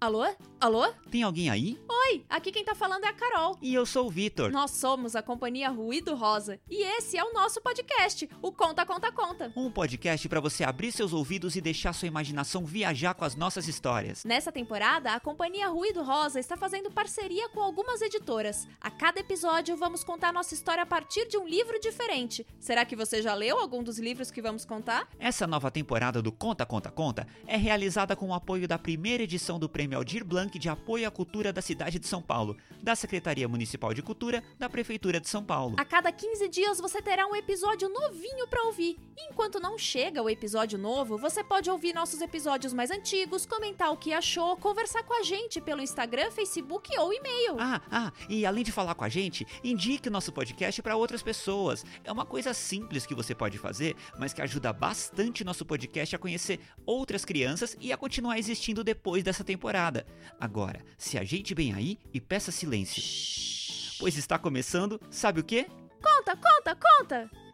Alô? Alô? Tem alguém aí? Oi, aqui quem tá falando é a Carol. E eu sou o Vitor. Nós somos a companhia Ruído Rosa e esse é o nosso podcast, o Conta Conta Conta. Um podcast para você abrir seus ouvidos e deixar sua imaginação viajar com as nossas histórias. Nessa temporada, a companhia Ruído Rosa está fazendo parceria com algumas editoras. A cada episódio vamos contar nossa história a partir de um livro diferente. Será que você já leu algum dos livros que vamos contar? Essa nova temporada do Conta Conta Conta é realizada com o apoio da primeira edição do Prêmio Aldir Blanc de Apoio à Cultura da cidade de São Paulo, da Secretaria Municipal de Cultura da Prefeitura de São Paulo. A cada 15 dias você terá um episódio novinho para ouvir. E enquanto não chega o episódio novo, você pode ouvir nossos episódios mais antigos, comentar o que achou, conversar com a gente pelo Instagram, Facebook ou e-mail. Ah, ah, e além de falar com a gente, indique nosso podcast para outras pessoas. É uma coisa simples que você pode fazer, mas que ajuda bastante nosso podcast a conhecer outras crianças e a continuar existindo depois dessa temporada. Agora, se ajeite bem aí e peça silêncio. Pois está começando, sabe o quê? Conta, conta, conta!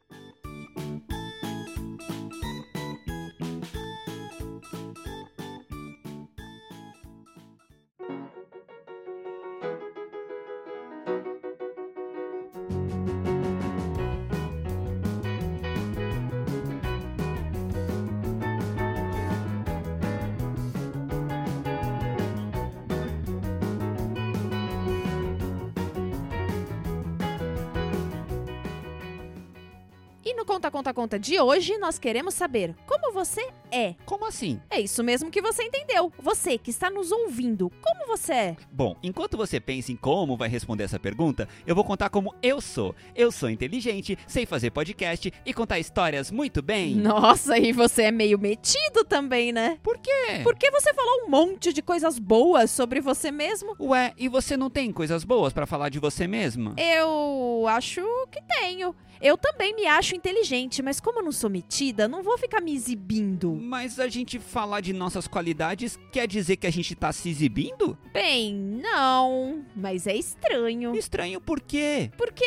No Conta Conta Conta de hoje, nós queremos saber como você é. Como assim? É isso mesmo que você entendeu. Você que está nos ouvindo, como você é? Bom, enquanto você pensa em como vai responder essa pergunta, eu vou contar como eu sou. Eu sou inteligente, sei fazer podcast e contar histórias muito bem. Nossa, e você é meio metido também, né? Por quê? Porque você falou um monte de coisas boas sobre você mesmo. Ué, e você não tem coisas boas pra falar de você mesma? Eu acho que tenho. Eu também me acho inteligente, mas como eu não sou metida, não vou ficar me exibindo. Mas a gente falar de nossas qualidades quer dizer que a gente tá se exibindo? Bem, não. Mas é estranho. Estranho por quê? Porque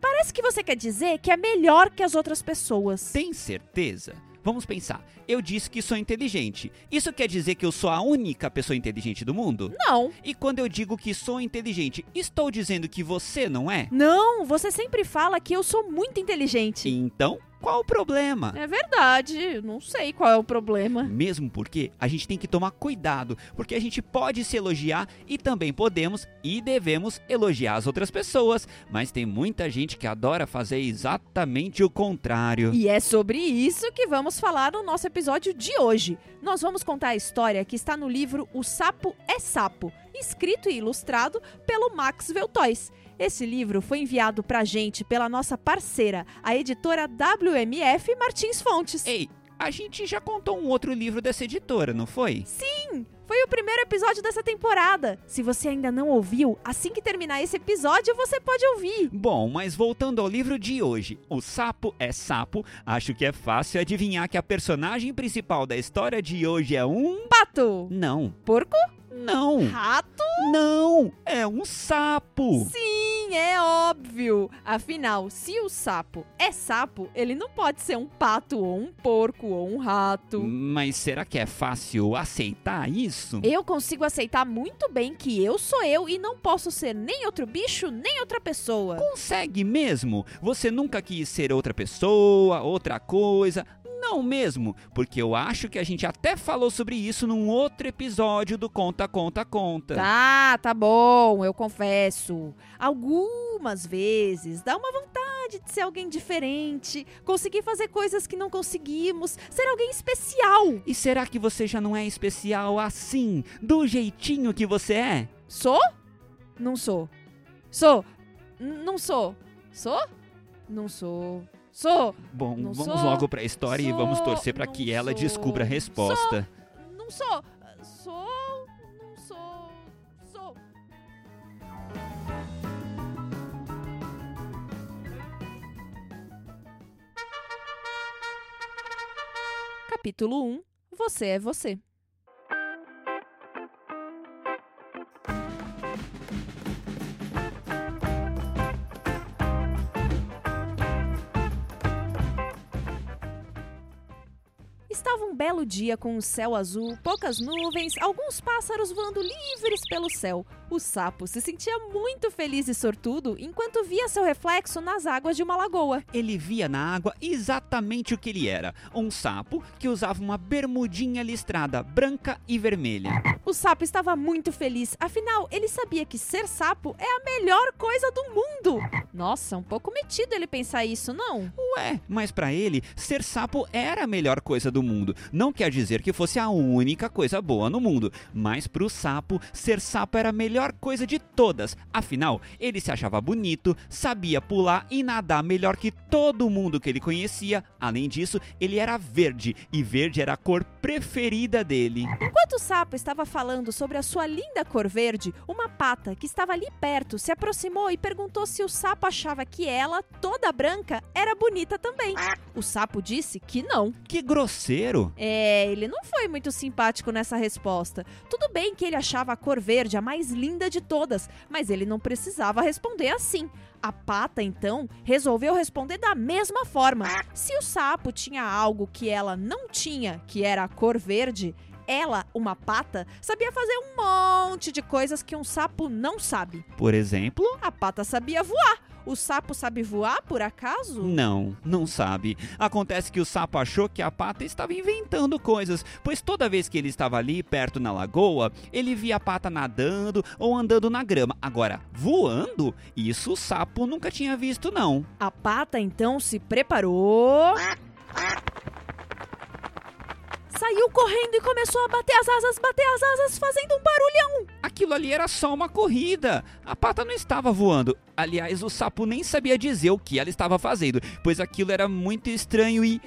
parece que você quer dizer que é melhor que as outras pessoas. Tem certeza? Vamos pensar. Eu disse que sou inteligente. Isso quer dizer que eu sou a única pessoa inteligente do mundo? Não. E quando eu digo que sou inteligente, estou dizendo que você não é? Não, você sempre fala que eu sou muito inteligente. Então, qual o problema? É verdade, não sei qual é o problema. Mesmo porque a gente tem que tomar cuidado, porque a gente pode se elogiar e também podemos e devemos elogiar as outras pessoas, mas tem muita gente que adora fazer exatamente o contrário. E é sobre isso que vamos falar no nosso episódio de hoje. Nós vamos contar a história que está no livro O Sapo é Sapo, escrito e ilustrado pelo Max Veltois. Esse livro foi enviado pra gente pela nossa parceira, a editora WMF Martins Fontes. Ei, a gente já contou um outro livro dessa editora, não foi? Sim, foi o primeiro episódio dessa temporada. Se você ainda não ouviu, assim que terminar esse episódio, você pode ouvir. Bom, mas voltando ao livro de hoje, O Sapo é Sapo, acho que é fácil adivinhar que a personagem principal da história de hoje é um. Pato, Não, porco, não, rato. não, é um sapo. Sim, é óbvio. Afinal, se o sapo é sapo, ele não pode ser um pato ou um porco ou um rato. Mas será que é fácil aceitar isso? Eu consigo aceitar muito bem que eu sou eu e não posso ser nem outro bicho, nem outra pessoa. Consegue mesmo? Você nunca quis ser outra pessoa, outra coisa? Não mesmo, porque eu acho que a gente até falou sobre isso num outro episódio do Conta, Conta, Conta. Tá, tá bom, eu confesso. Algumas vezes dá uma vontade de ser alguém diferente, conseguir fazer coisas que não conseguimos, ser alguém especial. E será que você já não é especial assim, do jeitinho que você é? Sou? Não sou. Sou? N- não sou. Sou? Não sou. Sou? Bom, Não vamos sou, logo pra história e vamos sou, torcer pra não que ela sou, descubra a resposta. Não sou. Sou? Não sou. Sou. Capítulo 1 Você é você. Belo dia com um céu azul, poucas nuvens, alguns pássaros voando livres pelo céu. O sapo se sentia muito feliz e sortudo enquanto via seu reflexo nas águas de uma lagoa. Ele via na água exatamente o que ele era: um sapo que usava uma bermudinha listrada branca e vermelha. O sapo estava muito feliz, afinal, ele sabia que ser sapo é a melhor coisa do mundo. Nossa, um pouco metido ele pensar isso, não? Ué, mas para ele, ser sapo era a melhor coisa do mundo. Não quer dizer que fosse a única coisa boa no mundo, mas pro sapo, ser sapo era a melhor coisa de todas. Afinal, ele se achava bonito, sabia pular e nadar melhor que todo mundo que ele conhecia. Além disso, ele era verde e verde era a cor preferida dele. Enquanto o sapo estava falando sobre a sua linda cor verde, uma pata que estava ali perto se aproximou e perguntou se o sapo achava que ela, toda branca, era bonita também. O sapo disse que não. Que grosseiro! É, ele não foi muito simpático nessa resposta. Tudo bem que ele achava a cor verde a mais linda de todas, mas ele não precisava responder assim. A pata, então, resolveu responder da mesma forma. Se o sapo tinha algo que ela não tinha, que era a cor verde, ela, uma pata, sabia fazer um monte de coisas que um sapo não sabe. Por exemplo? A pata sabia voar. O sapo sabe voar, por acaso? Não, não sabe. Acontece que o sapo achou que a pata estava inventando coisas, pois toda vez que ele estava ali perto na lagoa, ele via a pata nadando ou andando na grama. Agora, voando? Isso o sapo nunca tinha visto, não. A pata então se preparou. Saiu correndo e começou a bater as asas, bater as asas, fazendo um barulhão. Aquilo ali era só uma corrida. A pata não estava voando. Aliás, o sapo nem sabia dizer o que ela estava fazendo, pois aquilo era muito estranho e.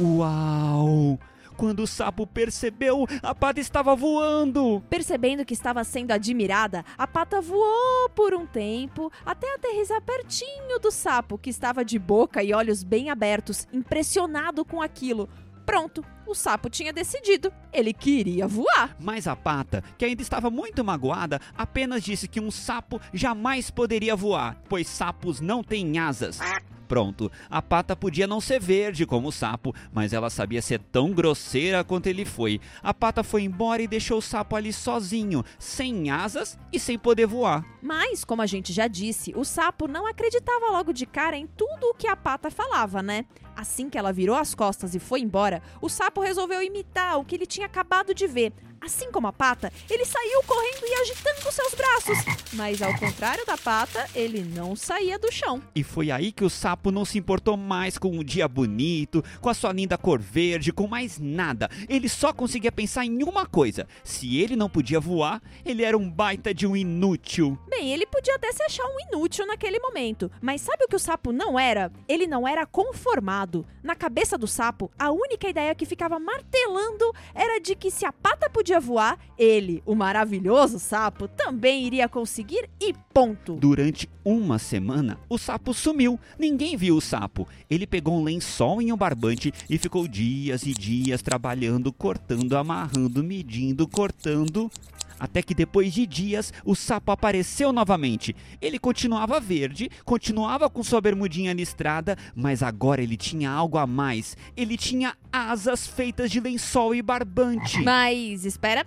Uau! Quando o sapo percebeu, a pata estava voando. Percebendo que estava sendo admirada, a pata voou por um tempo até aterrissar pertinho do sapo, que estava de boca e olhos bem abertos, impressionado com aquilo. Pronto, o sapo tinha decidido. Ele queria voar. Mas a pata, que ainda estava muito magoada, apenas disse que um sapo jamais poderia voar, pois sapos não têm asas. Pronto, a pata podia não ser verde como o sapo, mas ela sabia ser tão grosseira quanto ele foi. A pata foi embora e deixou o sapo ali sozinho, sem asas e sem poder voar. Mas, como a gente já disse, o sapo não acreditava logo de cara em tudo o que a pata falava, né? Assim que ela virou as costas e foi embora, o sapo resolveu imitar o que ele tinha acabado de ver. Assim como a pata, ele saiu correndo e agitando seus braços. Mas ao contrário da pata, ele não saía do chão. E foi aí que o sapo não se importou mais com um dia bonito, com a sua linda cor verde, com mais nada. Ele só conseguia pensar em uma coisa: se ele não podia voar, ele era um baita de um inútil. Bem, ele podia até se achar um inútil naquele momento, mas sabe o que o sapo não era? Ele não era conformado. Na cabeça do sapo, a única ideia que ficava martelando era de que se a pata podia voar, ele, o maravilhoso sapo, também iria conseguir e ponto. Durante uma semana, o sapo sumiu. Ninguém viu o sapo. Ele pegou um lençol em um barbante e ficou dias e dias trabalhando, cortando, amarrando, medindo, cortando. Até que depois de dias, o sapo apareceu novamente. Ele continuava verde, continuava com sua bermudinha listrada, mas agora ele tinha algo a mais. Ele tinha asas feitas de lençol e barbante. Mas espera,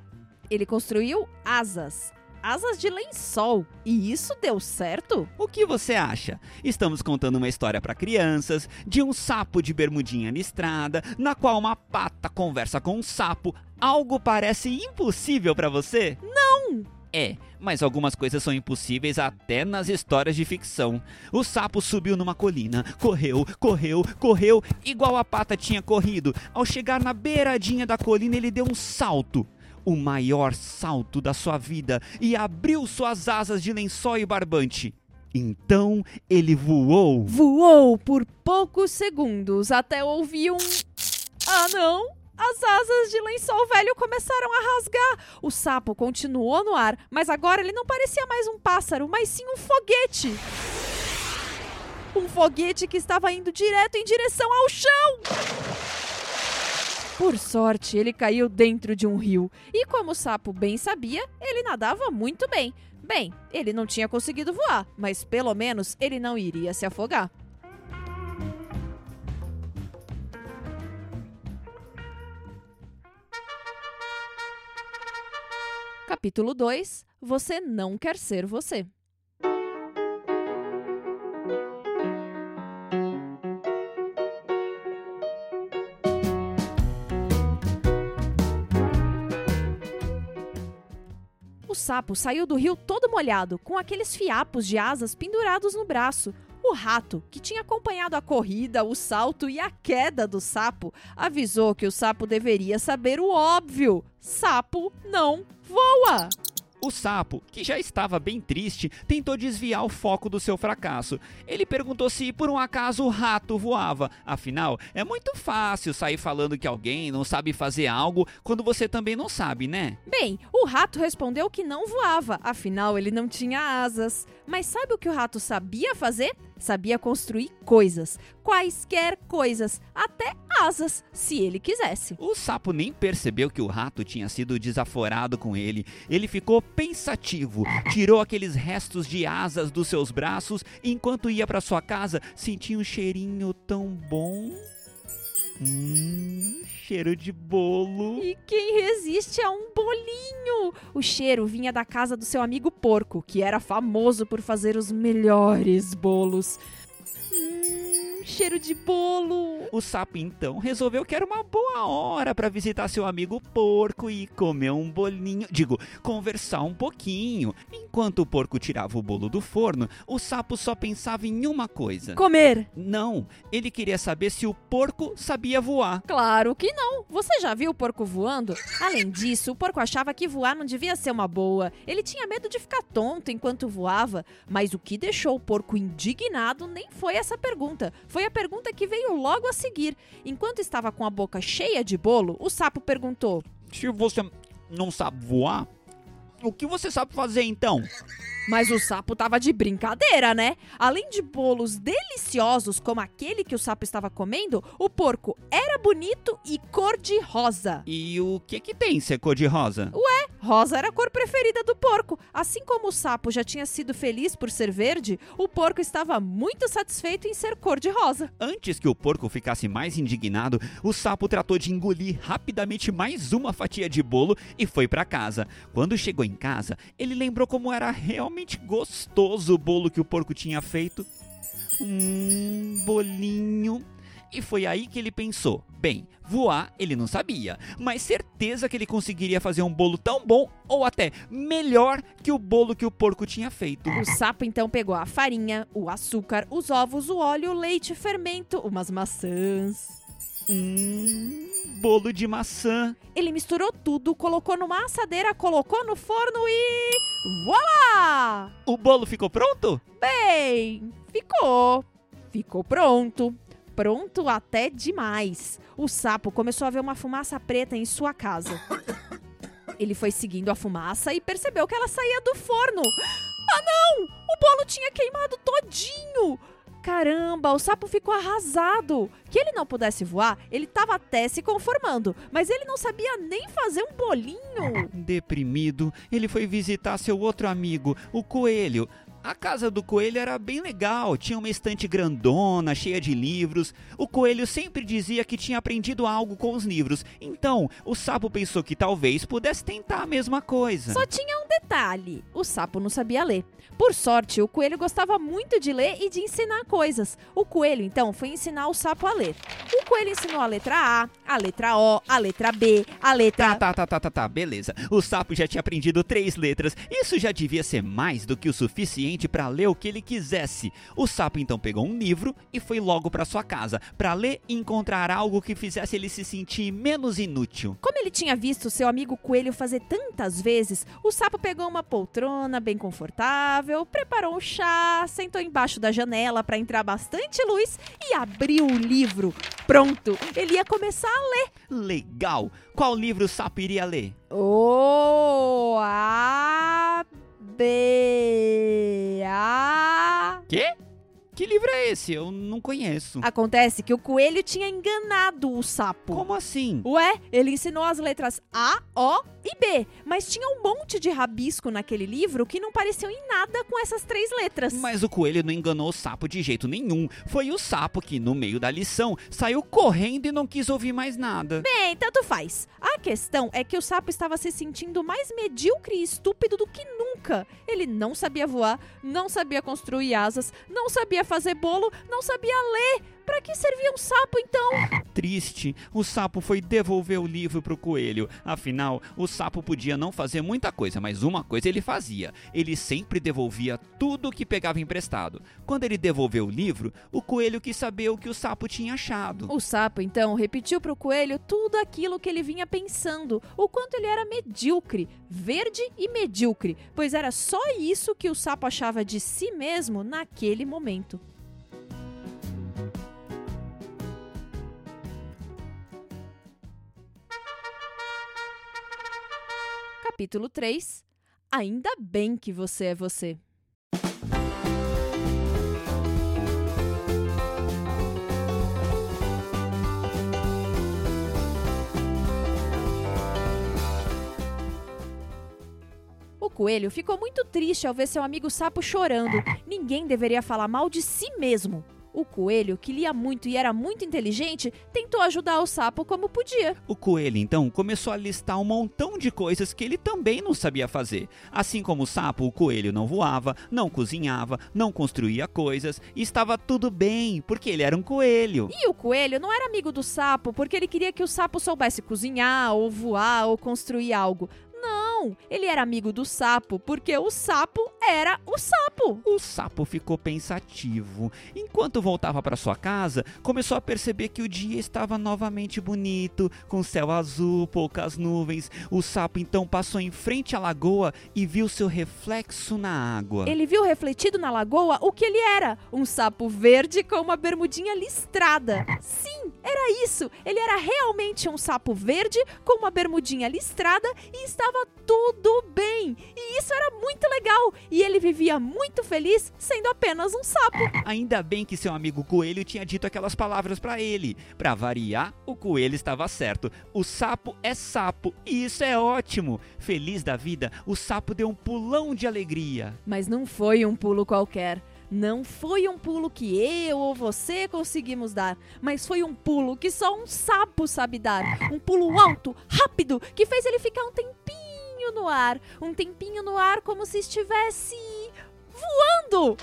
ele construiu asas. Asas de lençol. E isso deu certo? O que você acha? Estamos contando uma história para crianças de um sapo de bermudinha listrada, na qual uma pata conversa com um sapo. Algo parece impossível para você? Não! É, mas algumas coisas são impossíveis até nas histórias de ficção. O sapo subiu numa colina, correu, correu, correu, igual a pata tinha corrido. Ao chegar na beiradinha da colina, ele deu um salto o maior salto da sua vida e abriu suas asas de lençol e barbante. Então ele voou. Voou por poucos segundos até ouvir um. Ah, não! As asas de lençol velho começaram a rasgar. O sapo continuou no ar, mas agora ele não parecia mais um pássaro, mas sim um foguete. Um foguete que estava indo direto em direção ao chão. Por sorte, ele caiu dentro de um rio e, como o sapo bem sabia, ele nadava muito bem. Bem, ele não tinha conseguido voar, mas pelo menos ele não iria se afogar. Capítulo 2 Você não quer ser você. O sapo saiu do rio todo molhado, com aqueles fiapos de asas pendurados no braço. O rato, que tinha acompanhado a corrida, o salto e a queda do sapo, avisou que o sapo deveria saber o óbvio: sapo não voa! O sapo, que já estava bem triste, tentou desviar o foco do seu fracasso. Ele perguntou se por um acaso o rato voava. Afinal, é muito fácil sair falando que alguém não sabe fazer algo quando você também não sabe, né? Bem, o rato respondeu que não voava, afinal ele não tinha asas. Mas sabe o que o rato sabia fazer? Sabia construir coisas, quaisquer coisas, até asas, se ele quisesse. O sapo nem percebeu que o rato tinha sido desaforado com ele. Ele ficou pensativo, tirou aqueles restos de asas dos seus braços e enquanto ia para sua casa, sentia um cheirinho tão bom. Hum, cheiro de bolo. E quem resiste a um bolinho? O cheiro vinha da casa do seu amigo porco, que era famoso por fazer os melhores bolos. Hum, cheiro de bolo. O sapo então resolveu que era uma boa hora para visitar seu amigo porco e comer um bolinho, digo, conversar um pouquinho. Enquanto o porco tirava o bolo do forno, o sapo só pensava em uma coisa. Comer. Não, ele queria saber se o porco sabia voar. Claro que não. Você já viu o porco voando? Além disso, o porco achava que voar não devia ser uma boa. Ele tinha medo de ficar tonto enquanto voava. Mas o que deixou o porco indignado nem foi essa pergunta. Foi a pergunta que veio logo a seguir. Enquanto estava com a boca cheia de bolo, o sapo perguntou: Se você não sabe voar, o que você sabe fazer então? Mas o sapo tava de brincadeira, né? Além de bolos deliciosos como aquele que o sapo estava comendo, o porco era bonito e cor de rosa. E o que que tem ser cor de rosa? Ué, rosa era a cor preferida do porco. Assim como o sapo já tinha sido feliz por ser verde, o porco estava muito satisfeito em ser cor de rosa. Antes que o porco ficasse mais indignado, o sapo tratou de engolir rapidamente mais uma fatia de bolo e foi para casa. Quando chegou em casa, ele lembrou como era realmente gostoso o bolo que o porco tinha feito. Hum, bolinho. E foi aí que ele pensou: bem, voar ele não sabia, mas certeza que ele conseguiria fazer um bolo tão bom ou até melhor que o bolo que o porco tinha feito. O sapo então pegou a farinha, o açúcar, os ovos, o óleo, o leite, fermento, umas maçãs. Hum, bolo de maçã. Ele misturou tudo, colocou numa assadeira, colocou no forno e. Voilá! O bolo ficou pronto? Bem, ficou. Ficou pronto. Pronto até demais. O sapo começou a ver uma fumaça preta em sua casa. Ele foi seguindo a fumaça e percebeu que ela saía do forno. Ah, não! O bolo tinha queimado todinho! Caramba, o sapo ficou arrasado. Que ele não pudesse voar, ele estava até se conformando, mas ele não sabia nem fazer um bolinho. Deprimido, ele foi visitar seu outro amigo, o coelho. A casa do coelho era bem legal, tinha uma estante grandona, cheia de livros. O coelho sempre dizia que tinha aprendido algo com os livros, então o sapo pensou que talvez pudesse tentar a mesma coisa. Só tinha um detalhe: o sapo não sabia ler. Por sorte, o coelho gostava muito de ler e de ensinar coisas. O coelho, então, foi ensinar o sapo a ler. O coelho ensinou a letra A, a letra O, a letra B, a letra. Tá, tá, tá, tá, tá, tá, beleza. O sapo já tinha aprendido três letras. Isso já devia ser mais do que o suficiente para ler o que ele quisesse. O sapo então pegou um livro e foi logo para sua casa para ler e encontrar algo que fizesse ele se sentir menos inútil. Como ele tinha visto seu amigo coelho fazer tantas vezes, o sapo pegou uma poltrona bem confortável, preparou um chá, sentou embaixo da janela para entrar bastante luz e abriu o livro. Pronto, ele ia começar a ler. Legal! Qual livro o sapo iria ler? O A B A Quê? Que livro é esse? Eu não conheço. Acontece que o coelho tinha enganado o sapo. Como assim? Ué, ele ensinou as letras A, O e B, mas tinha um monte de rabisco naquele livro que não pareciam em nada com essas três letras. Mas o coelho não enganou o sapo de jeito nenhum. Foi o sapo que, no meio da lição, saiu correndo e não quis ouvir mais nada. Bem, tanto faz. A questão é que o sapo estava se sentindo mais medíocre e estúpido do que nunca. Ele não sabia voar, não sabia construir asas, não sabia fazer bolo, não sabia ler. Para que servia um sapo então? Triste, o sapo foi devolver o livro pro coelho. Afinal, o sapo podia não fazer muita coisa, mas uma coisa ele fazia. Ele sempre devolvia tudo o que pegava emprestado. Quando ele devolveu o livro, o coelho quis saber o que o sapo tinha achado. O sapo então repetiu pro coelho tudo aquilo que ele vinha pensando, o quanto ele era medíocre, verde e medíocre, pois era só isso que o sapo achava de si mesmo naquele momento. Capítulo 3 Ainda bem que você é você. O coelho ficou muito triste ao ver seu amigo sapo chorando. Ninguém deveria falar mal de si mesmo. O coelho, que lia muito e era muito inteligente, tentou ajudar o sapo como podia. O coelho então começou a listar um montão de coisas que ele também não sabia fazer. Assim como o sapo, o coelho não voava, não cozinhava, não construía coisas e estava tudo bem, porque ele era um coelho. E o coelho não era amigo do sapo porque ele queria que o sapo soubesse cozinhar, ou voar, ou construir algo. Não, ele era amigo do sapo porque o sapo era o sapo. O sapo ficou pensativo. Enquanto voltava para sua casa, começou a perceber que o dia estava novamente bonito, com céu azul, poucas nuvens. O sapo então passou em frente à lagoa e viu seu reflexo na água. Ele viu refletido na lagoa o que ele era: um sapo verde com uma bermudinha listrada. Sim, era isso. Ele era realmente um sapo verde com uma bermudinha listrada e estava tudo bem. E isso era muito legal. E ele vivia muito feliz sendo apenas um sapo. Ainda bem que seu amigo coelho tinha dito aquelas palavras para ele. Para variar, o coelho estava certo. O sapo é sapo e isso é ótimo. Feliz da vida, o sapo deu um pulão de alegria. Mas não foi um pulo qualquer. Não foi um pulo que eu ou você conseguimos dar, mas foi um pulo que só um sapo sabe dar. Um pulo alto, rápido, que fez ele ficar um tempinho no ar. Um tempinho no ar como se estivesse voando.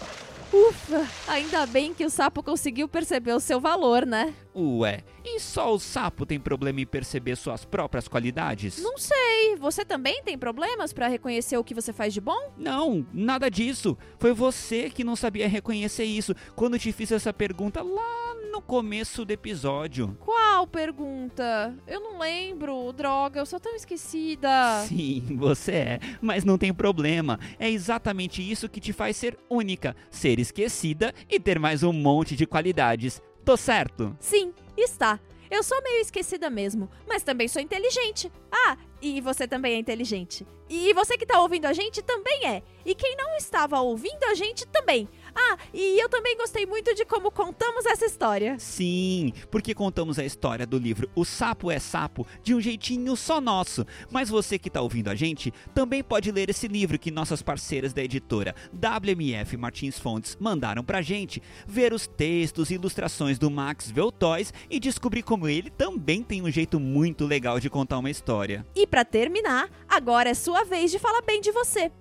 Ufa, ainda bem que o sapo conseguiu perceber o seu valor, né? Ué, e só o sapo tem problema em perceber suas próprias qualidades? Não sei, você também tem problemas para reconhecer o que você faz de bom? Não, nada disso. Foi você que não sabia reconhecer isso quando te fiz essa pergunta lá no começo do episódio. Qual pergunta? Eu não lembro, droga, eu sou tão esquecida. Sim, você é, mas não tem problema. É exatamente isso que te faz ser única, ser esquecida e ter mais um monte de qualidades. Tô certo? Sim, está. Eu sou meio esquecida mesmo, mas também sou inteligente. Ah, e você também é inteligente. E você que tá ouvindo a gente também é. E quem não estava ouvindo a gente também. Ah, e eu também gostei muito de como contamos essa história. Sim, porque contamos a história do livro O Sapo é Sapo de um jeitinho só nosso. Mas você que está ouvindo a gente também pode ler esse livro que nossas parceiras da editora WMF Martins Fontes mandaram pra gente, ver os textos e ilustrações do Max Veltois e descobrir como ele também tem um jeito muito legal de contar uma história. E para terminar, agora é sua vez de falar bem de você.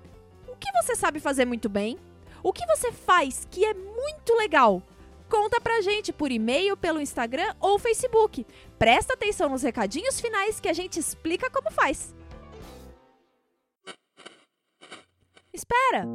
O que você sabe fazer muito bem? O que você faz que é muito legal? Conta pra gente por e-mail, pelo Instagram ou Facebook. Presta atenção nos recadinhos finais que a gente explica como faz. Espera!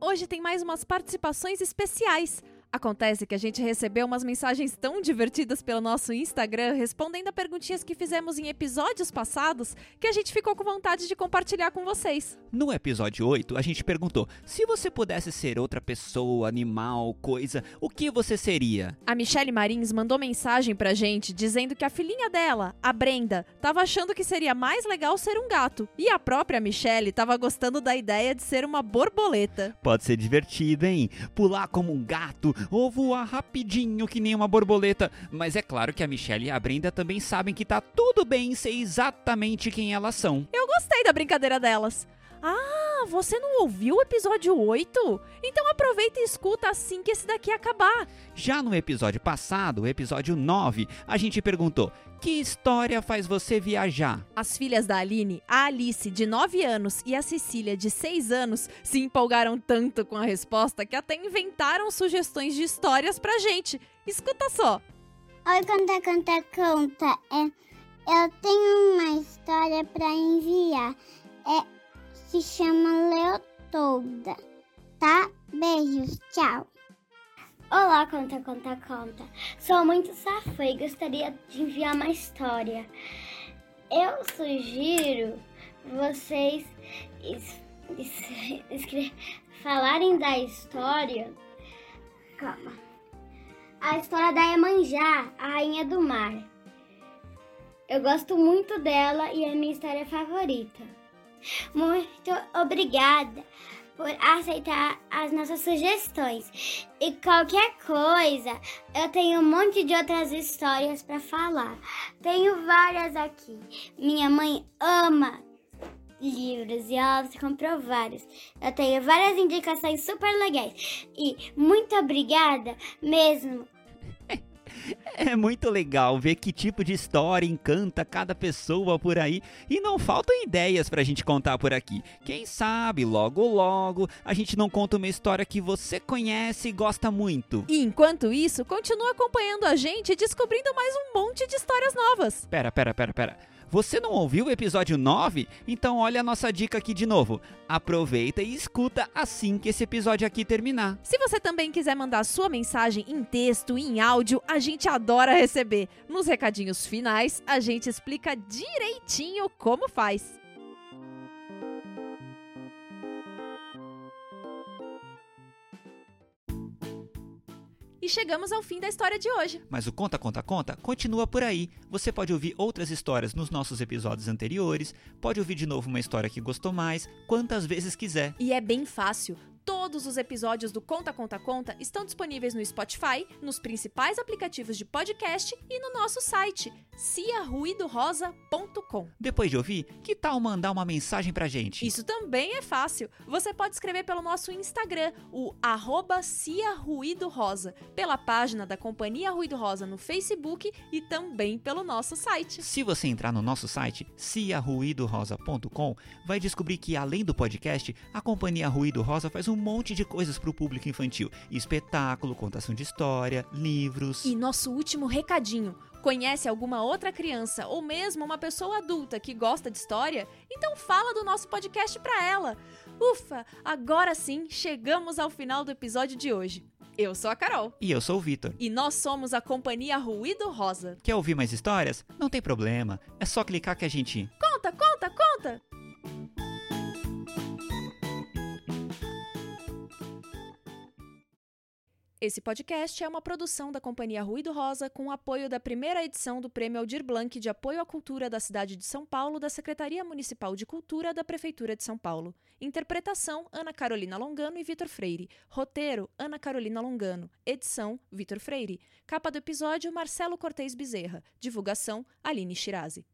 Hoje tem mais umas participações especiais. Acontece que a gente recebeu umas mensagens tão divertidas pelo nosso Instagram respondendo a perguntinhas que fizemos em episódios passados que a gente ficou com vontade de compartilhar com vocês. No episódio 8, a gente perguntou: se você pudesse ser outra pessoa, animal, coisa, o que você seria? A Michelle Marins mandou mensagem pra gente dizendo que a filhinha dela, a Brenda, tava achando que seria mais legal ser um gato. E a própria Michelle tava gostando da ideia de ser uma borboleta. Pode ser divertido, hein? Pular como um gato ou voar rapidinho que nem uma borboleta. Mas é claro que a Michelle e a Brenda também sabem que tá tudo bem ser exatamente quem elas são. Eu gostei da brincadeira delas. Ah, você não ouviu o episódio 8? Então aproveita e escuta assim que esse daqui acabar. Já no episódio passado, o episódio 9, a gente perguntou: que história faz você viajar? As filhas da Aline, a Alice, de 9 anos, e a Cecília, de 6 anos, se empolgaram tanto com a resposta que até inventaram sugestões de histórias pra gente. Escuta só. Oi, conta, conta, conta. É, eu tenho uma história pra enviar. É, se chama Leotolda, tá? Beijos, tchau. Olá, conta, conta, conta. Sou muito safa e gostaria de enviar uma história. Eu sugiro vocês es- es- escre- falarem da história. Calma. A história da Iemanjá, a rainha do mar. Eu gosto muito dela e é a minha história favorita. Muito obrigada por aceitar as nossas sugestões. E qualquer coisa, eu tenho um monte de outras histórias para falar. Tenho várias aqui. Minha mãe ama livros e ela comprou vários. Eu tenho várias indicações super legais. E muito obrigada mesmo É muito legal ver que tipo de história encanta cada pessoa por aí e não faltam ideias pra gente contar por aqui. Quem sabe, logo logo, a gente não conta uma história que você conhece e gosta muito. E enquanto isso, continua acompanhando a gente e descobrindo mais um monte de histórias novas. Pera, pera, pera, pera. Você não ouviu o episódio 9? Então olha a nossa dica aqui de novo. Aproveita e escuta assim que esse episódio aqui terminar. Se você também quiser mandar sua mensagem em texto, em áudio, a gente adora receber. Nos recadinhos finais, a gente explica direitinho como faz. E chegamos ao fim da história de hoje. Mas o Conta Conta Conta continua por aí. Você pode ouvir outras histórias nos nossos episódios anteriores, pode ouvir de novo uma história que gostou mais, quantas vezes quiser. E é bem fácil. Todos os episódios do Conta Conta Conta estão disponíveis no Spotify, nos principais aplicativos de podcast e no nosso site, ciaruidorosa.com. Depois de ouvir, que tal mandar uma mensagem pra gente? Isso também é fácil. Você pode escrever pelo nosso Instagram, o arroba pela página da Companhia Ruído Rosa no Facebook e também pelo nosso site. Se você entrar no nosso site, ciaruidorosa.com, vai descobrir que além do podcast, a Companhia Ruído Rosa faz um monte de coisas para o público infantil: espetáculo, contação de história, livros. E nosso último recadinho. Conhece alguma outra criança ou mesmo uma pessoa adulta que gosta de história? Então fala do nosso podcast para ela. Ufa, agora sim chegamos ao final do episódio de hoje. Eu sou a Carol E eu sou o Vitor. e nós somos a Companhia Ruído Rosa. Quer ouvir mais histórias? Não tem problema, é só clicar que a gente. Conta, conta, conta! Esse podcast é uma produção da Companhia Ruído Rosa com o apoio da primeira edição do Prêmio Aldir Blanc de Apoio à Cultura da cidade de São Paulo da Secretaria Municipal de Cultura da Prefeitura de São Paulo. Interpretação: Ana Carolina Longano e Vitor Freire. Roteiro: Ana Carolina Longano. Edição: Vitor Freire. Capa do episódio: Marcelo Cortez Bezerra. Divulgação: Aline Shirazi.